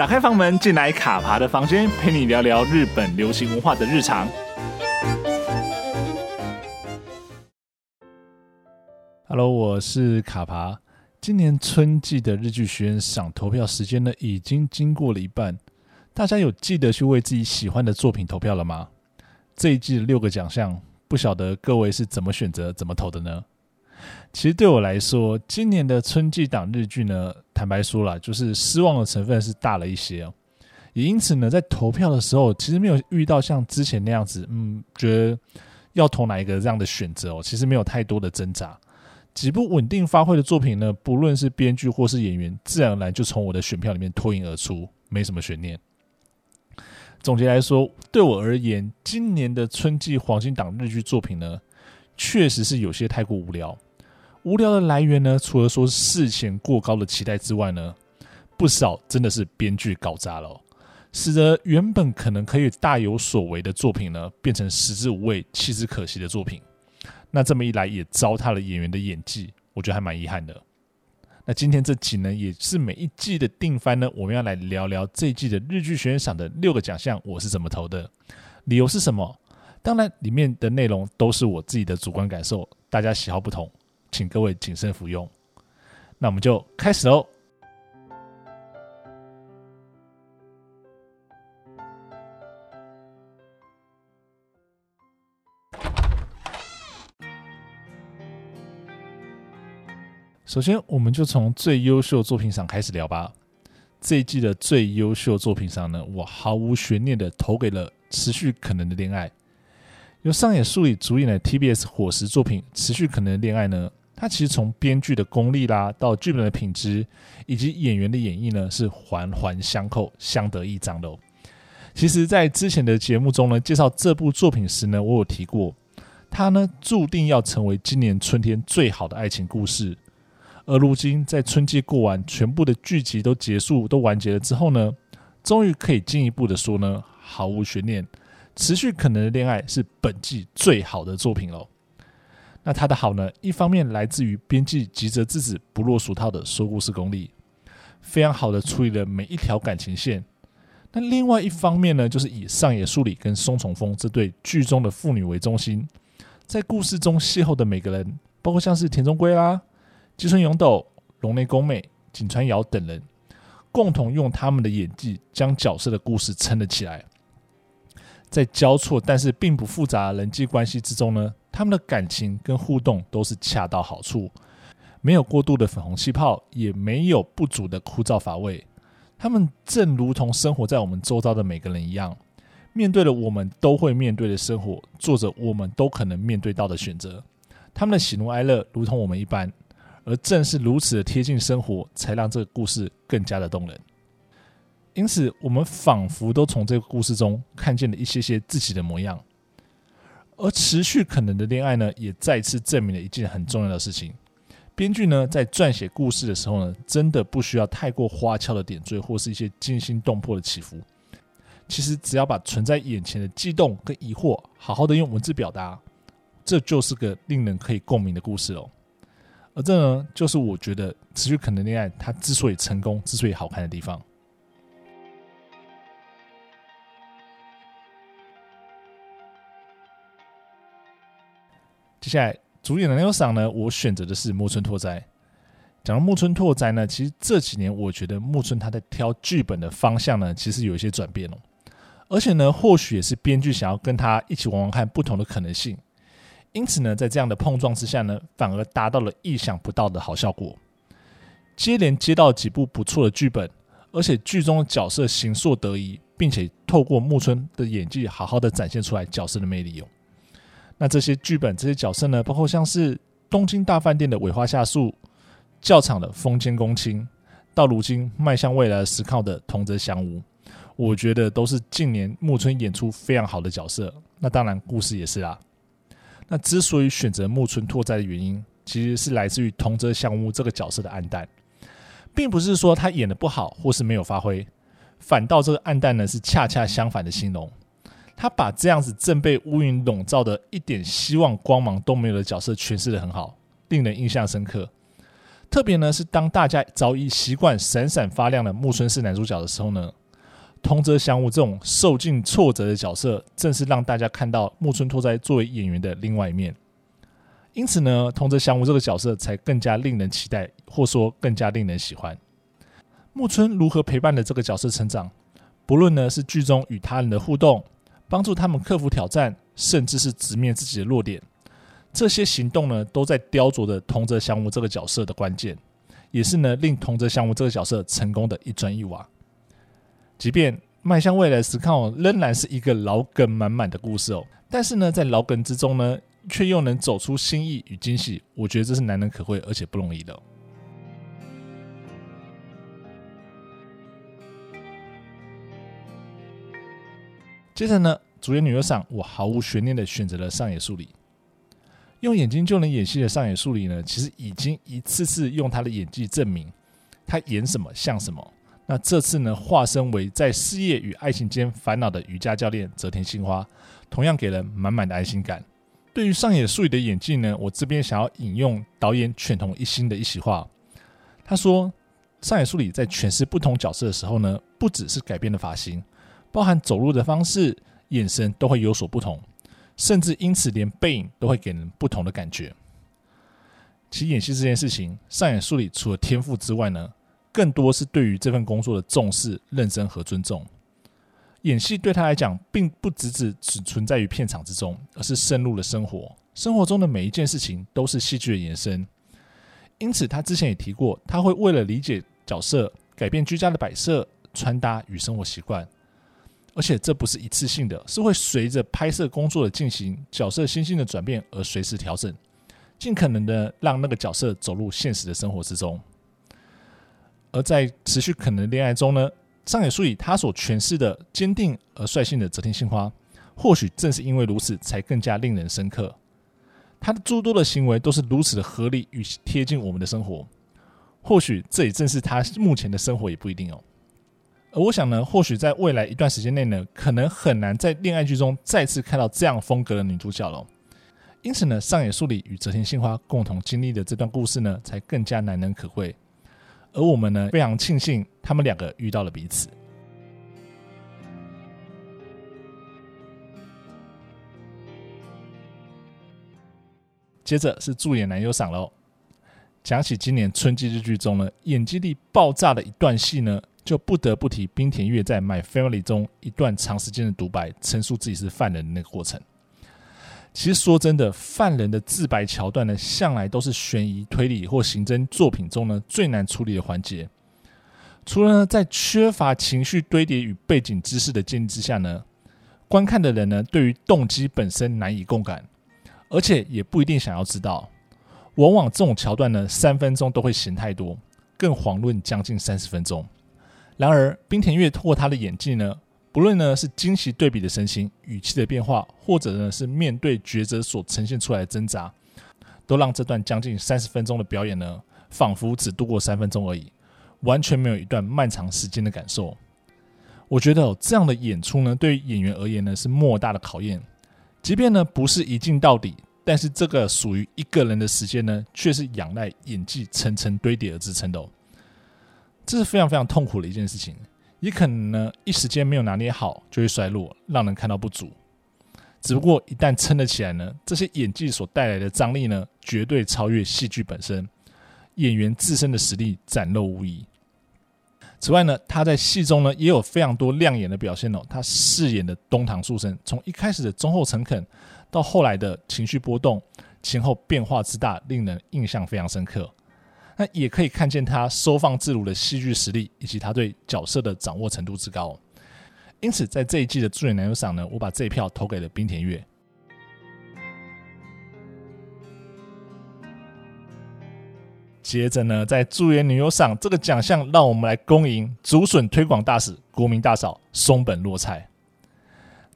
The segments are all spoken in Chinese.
打开房门，进来卡爬的房间，陪你聊聊日本流行文化的日常。Hello，我是卡爬。今年春季的日剧学院赏投票时间呢，已经经过了一半。大家有记得去为自己喜欢的作品投票了吗？这一季的六个奖项，不晓得各位是怎么选择、怎么投的呢？其实对我来说，今年的春季档日剧呢，坦白说啦，就是失望的成分是大了一些哦。也因此呢，在投票的时候，其实没有遇到像之前那样子，嗯，觉得要投哪一个这样的选择哦，其实没有太多的挣扎。几部稳定发挥的作品呢，不论是编剧或是演员，自然而然就从我的选票里面脱颖而出，没什么悬念。总结来说，对我而言，今年的春季黄金档日剧作品呢，确实是有些太过无聊。无聊的来源呢，除了说事前过高的期待之外呢，不少真的是编剧搞砸了，使得原本可能可以大有所为的作品呢，变成食之无味、弃之可惜的作品。那这么一来，也糟蹋了演员的演技，我觉得还蛮遗憾的。那今天这集呢，也是每一季的定番呢，我们要来聊聊这一季的日剧学院赏的六个奖项，我是怎么投的，理由是什么？当然，里面的内容都是我自己的主观感受，大家喜好不同，请各位谨慎服用。那我们就开始喽。首先，我们就从最优秀作品赏开始聊吧。这一季的最优秀作品赏呢，我毫无悬念的投给了《持续可能的恋爱》。由上野树里主演的 TBS 伙食作品《持续可能的恋爱》呢，它其实从编剧的功力啦，到剧本的品质，以及演员的演绎呢，是环环相扣、相得益彰的哦。其实，在之前的节目中呢，介绍这部作品时呢，我有提过，它呢注定要成为今年春天最好的爱情故事。而如今，在春季过完，全部的剧集都结束、都完结了之后呢，终于可以进一步的说呢，毫无悬念，持续可能的恋爱是本季最好的作品喽。那它的好呢，一方面来自于编剧吉泽智子不落俗套的说故事功力，非常好的处理了每一条感情线。那另外一方面呢，就是以上野树里跟松重丰这对剧中的父女为中心，在故事中邂逅的每个人，包括像是田中圭啦。吉村勇斗、龙内恭美、井川遥等人，共同用他们的演技将角色的故事撑了起来。在交错但是并不复杂的人际关系之中呢，他们的感情跟互动都是恰到好处，没有过度的粉红气泡，也没有不足的枯燥乏味。他们正如同生活在我们周遭的每个人一样，面对了我们都会面对的生活，做着我们都可能面对到的选择。他们的喜怒哀乐如同我们一般。而正是如此的贴近生活，才让这个故事更加的动人。因此，我们仿佛都从这个故事中看见了一些些自己的模样。而持续可能的恋爱呢，也再次证明了一件很重要的事情：编剧呢，在撰写故事的时候呢，真的不需要太过花俏的点缀，或是一些惊心动魄的起伏。其实，只要把存在眼前的悸动跟疑惑，好好的用文字表达，这就是个令人可以共鸣的故事哦。而这呢，就是我觉得持续可能恋爱它之所以成功、之所以好看的地方。接下来主演男优赏呢，我选择的是木村拓哉。讲到木村拓哉呢，其实这几年我觉得木村他在挑剧本的方向呢，其实有一些转变哦。而且呢，或许也是编剧想要跟他一起玩玩看不同的可能性。因此呢，在这样的碰撞之下呢，反而达到了意想不到的好效果。接连接到几部不错的剧本，而且剧中的角色形塑得宜，并且透过木村的演技，好好的展现出来角色的魅力哦。那这些剧本、这些角色呢，包括像是东京大饭店的尾花夏树、教场的风间公亲，到如今迈向未来的石靠的桐泽祥吾，我觉得都是近年木村演出非常好的角色。那当然，故事也是啦。那之所以选择木村拓哉的原因，其实是来自于桐泽祥吾这个角色的黯淡，并不是说他演得不好或是没有发挥，反倒这个黯淡呢是恰恰相反的形容。他把这样子正被乌云笼罩的一点希望光芒都没有的角色诠释得很好，令人印象深刻。特别呢是当大家早已习惯闪闪发亮的木村是男主角的时候呢，桐泽祥吾这种受尽挫折的角色，正是让大家看到木村拓哉作为演员的另外一面。因此呢，桐泽祥吾这个角色才更加令人期待，或说更加令人喜欢。木村如何陪伴着这个角色成长，不论呢是剧中与他人的互动，帮助他们克服挑战，甚至是直面自己的弱点，这些行动呢都在雕琢着桐泽祥吾这个角色的关键，也是呢令桐泽祥吾这个角色成功的一砖一瓦。即便迈向未来时看哦，仍然是一个老梗满满的故事哦，但是呢在老梗之中呢。却又能走出新意与惊喜，我觉得这是难能可贵，而且不容易的。接着呢，主演女优赏，我毫无悬念的选择了上野树里。用眼睛就能演戏的上野树里呢，其实已经一次次用她的演技证明，她演什么像什么。那这次呢，化身为在事业与爱情间烦恼的瑜伽教练泽田杏花，同样给人满满的安心感。对于上野树里的演技呢，我这边想要引用导演犬童一心的一席话。他说，上野树里在诠释不同角色的时候呢，不只是改变了发型，包含走路的方式、眼神都会有所不同，甚至因此连背影都会给人不同的感觉。其实演戏这件事情，上演术里除了天赋之外呢，更多是对于这份工作的重视、认真和尊重。演戏对他来讲，并不只只只存在于片场之中，而是深入了生活。生活中的每一件事情都是戏剧的延伸。因此，他之前也提过，他会为了理解角色，改变居家的摆设、穿搭与生活习惯。而且，这不是一次性的，是会随着拍摄工作的进行、角色心性的转变而随时调整，尽可能的让那个角色走入现实的生活之中。而在持续可能恋爱中呢，上野树里他所诠释的坚定而率性的泽田杏花，或许正是因为如此，才更加令人深刻。他的诸多的行为都是如此的合理与贴近我们的生活，或许这也正是他目前的生活，也不一定哦。而我想呢，或许在未来一段时间内呢，可能很难在恋爱剧中再次看到这样风格的女主角了。因此呢，上野树里与泽田杏花共同经历的这段故事呢，才更加难能可贵。而我们呢，非常庆幸他们两个遇到了彼此。接着是助演男优赏喽。讲起今年春季日剧中呢，演技力爆炸的一段戏呢，就不得不提滨田月在《My Family》中一段长时间的独白，陈述自己是犯人的那个过程。其实说真的，犯人的自白桥段呢，向来都是悬疑推理或刑侦作品中呢最难处理的环节。除了呢，在缺乏情绪堆叠与背景知识的建立之下呢，观看的人呢对于动机本身难以共感，而且也不一定想要知道。往往这种桥段呢，三分钟都会嫌太多，更遑论将近三十分钟。然而，冰田月透过他的演技呢。不论呢是惊喜对比的神情、语气的变化，或者呢是面对抉择所呈现出来的挣扎，都让这段将近三十分钟的表演呢，仿佛只度过三分钟而已，完全没有一段漫长时间的感受。我觉得哦，这样的演出呢，对于演员而言呢是莫大的考验。即便呢不是一镜到底，但是这个属于一个人的时间呢，却是仰赖演技层层堆叠而支撑的哦。这是非常非常痛苦的一件事情。也可能呢，一时间没有拿捏好，就会衰落，让人看到不足。只不过一旦撑得起来呢，这些演技所带来的张力呢，绝对超越戏剧本身，演员自身的实力展露无遗。此外呢，他在戏中呢也有非常多亮眼的表现哦。他饰演的东堂树生，从一开始的忠厚诚恳，到后来的情绪波动，前后变化之大，令人印象非常深刻。那也可以看见他收放自如的戏剧实力，以及他对角色的掌握程度之高。因此，在这一季的助演男优赏呢，我把这一票投给了滨田月。接着呢，在助演女优赏这个奖项，让我们来恭迎竹笋推广大使、国民大嫂松本洛菜。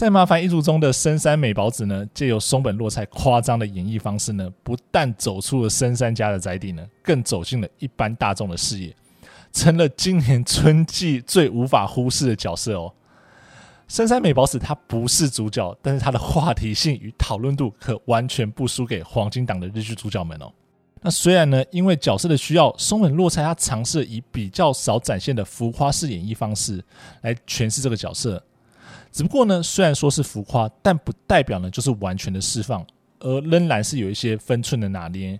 在《麻烦一族》中的深山美保子呢，借由松本洛菜夸张的演绎方式呢，不但走出了深山家的宅邸呢，更走进了一般大众的视野，成了今年春季最无法忽视的角色哦。深山美保子她不是主角，但是她的话题性与讨论度可完全不输给黄金档的日剧主角们哦。那虽然呢，因为角色的需要，松本洛菜他尝试以比较少展现的浮夸式演绎方式来诠释这个角色。只不过呢，虽然说是浮夸，但不代表呢就是完全的释放，而仍然是有一些分寸的拿捏。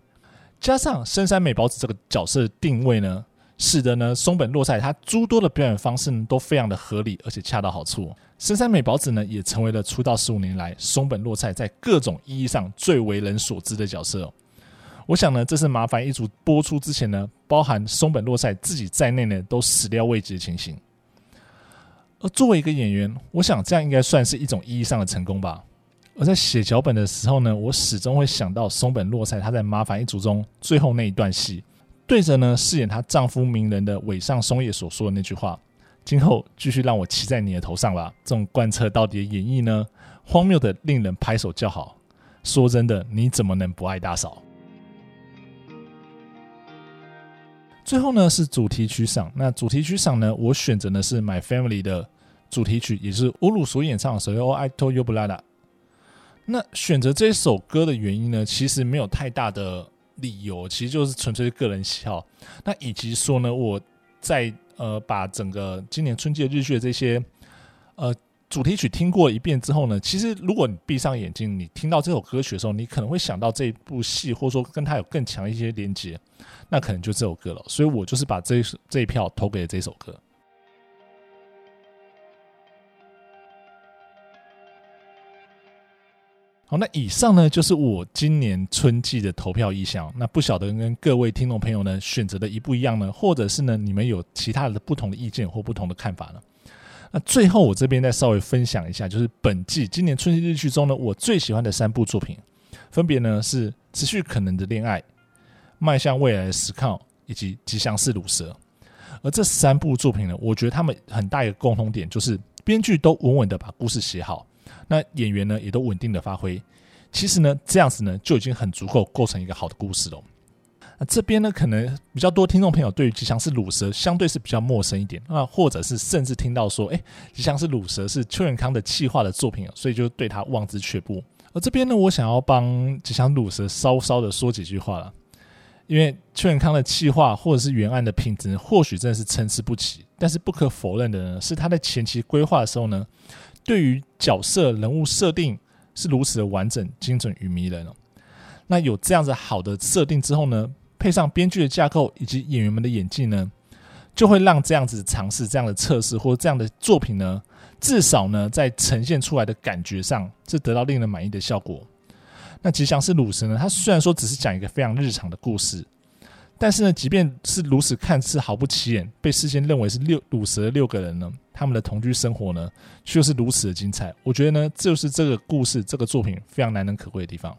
加上深山美保子这个角色的定位呢，使得呢松本洛菜他诸多的表演方式呢都非常的合理，而且恰到好处。深山美保子呢也成为了出道十五年来松本洛菜在各种意义上最为人所知的角色。我想呢，这是麻烦一族播出之前呢，包含松本洛菜自己在内呢，都始料未及的情形。而作为一个演员，我想这样应该算是一种意义上的成功吧。而在写脚本的时候呢，我始终会想到松本洛菜他在麻烦一族中最后那一段戏，对着呢饰演她丈夫鸣人的尾上松叶所说的那句话：“今后继续让我骑在你的头上吧。”这种贯彻到底的演绎呢，荒谬的令人拍手叫好。说真的，你怎么能不爱大嫂？最后呢是主题曲赏，那主题曲赏呢，我选择的是《My Family》的主题曲，也是乌鲁所演唱的《So I Told You Brother》。那选择这首歌的原因呢，其实没有太大的理由，其实就是纯粹是个人喜好。那以及说呢，我在呃把整个今年春季的日剧的这些呃。主题曲听过一遍之后呢，其实如果你闭上眼睛，你听到这首歌曲的时候，你可能会想到这一部戏，或者说跟它有更强一些连接，那可能就这首歌了。所以我就是把这这一票投给了这首歌。好，那以上呢就是我今年春季的投票意向。那不晓得跟各位听众朋友呢选择的一不一样呢，或者是呢你们有其他的不同的意见或不同的看法呢？那最后，我这边再稍微分享一下，就是本季今年春季日剧中呢，我最喜欢的三部作品，分别呢是《持续可能的恋爱》、《迈向未来的十抗》以及《吉祥寺鲁蛇》。而这三部作品呢，我觉得他们很大一个共同点就是编剧都稳稳的把故事写好，那演员呢也都稳定的发挥。其实呢，这样子呢就已经很足够构成一个好的故事了。这边呢，可能比较多听众朋友对于吉祥是鲁蛇相对是比较陌生一点，那或者是甚至听到说，哎，吉祥是鲁蛇是邱永康的企划的作品，所以就对他望之却步。而这边呢，我想要帮吉祥鲁蛇稍稍的说几句话了，因为邱永康的企划或者是原案的品质，或许真的是参差不齐，但是不可否认的呢，是他在前期规划的时候呢，对于角色人物设定是如此的完整、精准与迷人哦。那有这样子好的设定之后呢，配上编剧的架构以及演员们的演技呢，就会让这样子尝试、这样的测试或这样的作品呢，至少呢在呈现出来的感觉上是得到令人满意的效果。那吉祥是鲁蛇呢，它虽然说只是讲一个非常日常的故事，但是呢，即便是如此看似毫不起眼，被事先认为是六鲁蛇的六个人呢，他们的同居生活呢，却又是如此的精彩。我觉得呢，这就是这个故事、这个作品非常难能可贵的地方。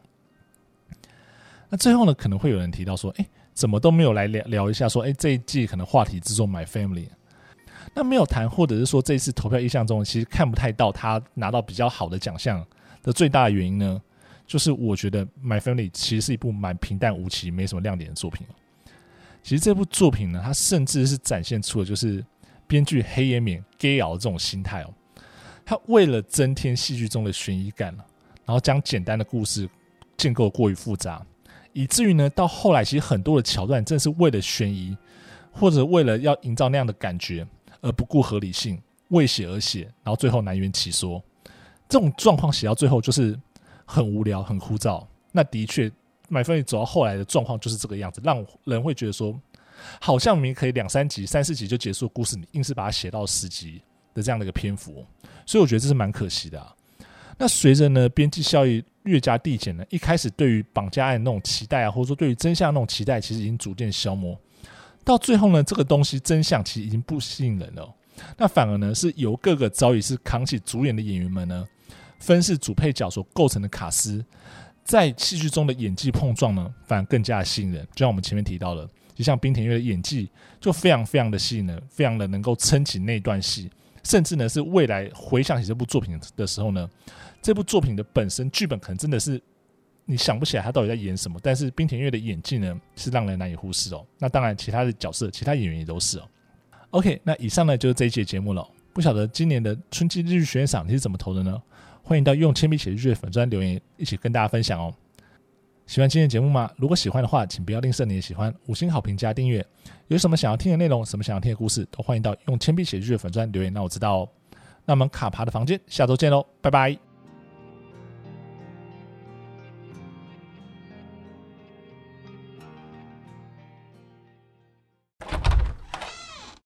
那最后呢，可能会有人提到说，哎，怎么都没有来聊聊一下说，哎，这一季可能话题之中《My Family》，那没有谈，或者是说这一次投票意向中，其实看不太到他拿到比较好的奖项的最大原因呢，就是我觉得《My Family》其实是一部蛮平淡无奇、没什么亮点的作品。其实这部作品呢，它甚至是展现出了就是编剧黑岩勉 gay 熬这种心态哦，他为了增添戏剧中的悬疑感，然后将简单的故事建构过于复杂。以至于呢，到后来其实很多的桥段，正是为了悬疑，或者为了要营造那样的感觉，而不顾合理性，为写而写，然后最后难圆其说。这种状况写到最后就是很无聊、很枯燥。那的确，《买分》走到后来的状况就是这个样子，让人会觉得说，好像明明可以两三集、三四集就结束故事，你硬是把它写到十集的这样的一个篇幅，所以我觉得这是蛮可惜的啊。那随着呢，边际效益越加递减呢，一开始对于绑架案那种期待啊，或者说对于真相那种期待，其实已经逐渐消磨。到最后呢，这个东西真相其实已经不吸引人了。那反而呢，是由各个早已是扛起主演的演员们呢，分饰主配角所构成的卡司，在戏剧中的演技碰撞呢，反而更加的吸引人。就像我们前面提到的，就像滨田岳的演技就非常非常的吸引人，非常的能够撑起那段戏，甚至呢是未来回想起这部作品的时候呢。这部作品的本身剧本可能真的是你想不起来他到底在演什么，但是冰田月的演技呢是让人难以忽视哦。那当然，其他的角色、其他演员也都是哦。OK，那以上呢就是这一期节目了。不晓得今年的春季日剧悬赏你是怎么投的呢？欢迎到用铅笔写日剧的粉专留言，一起跟大家分享哦。喜欢今天的节目吗？如果喜欢的话，请不要吝啬你的喜欢，五星好评加订阅。有什么想要听的内容，什么想要听的故事，都欢迎到用铅笔写日记的粉专留言，让我知道哦。那我们卡爬的房间下周见喽，拜拜。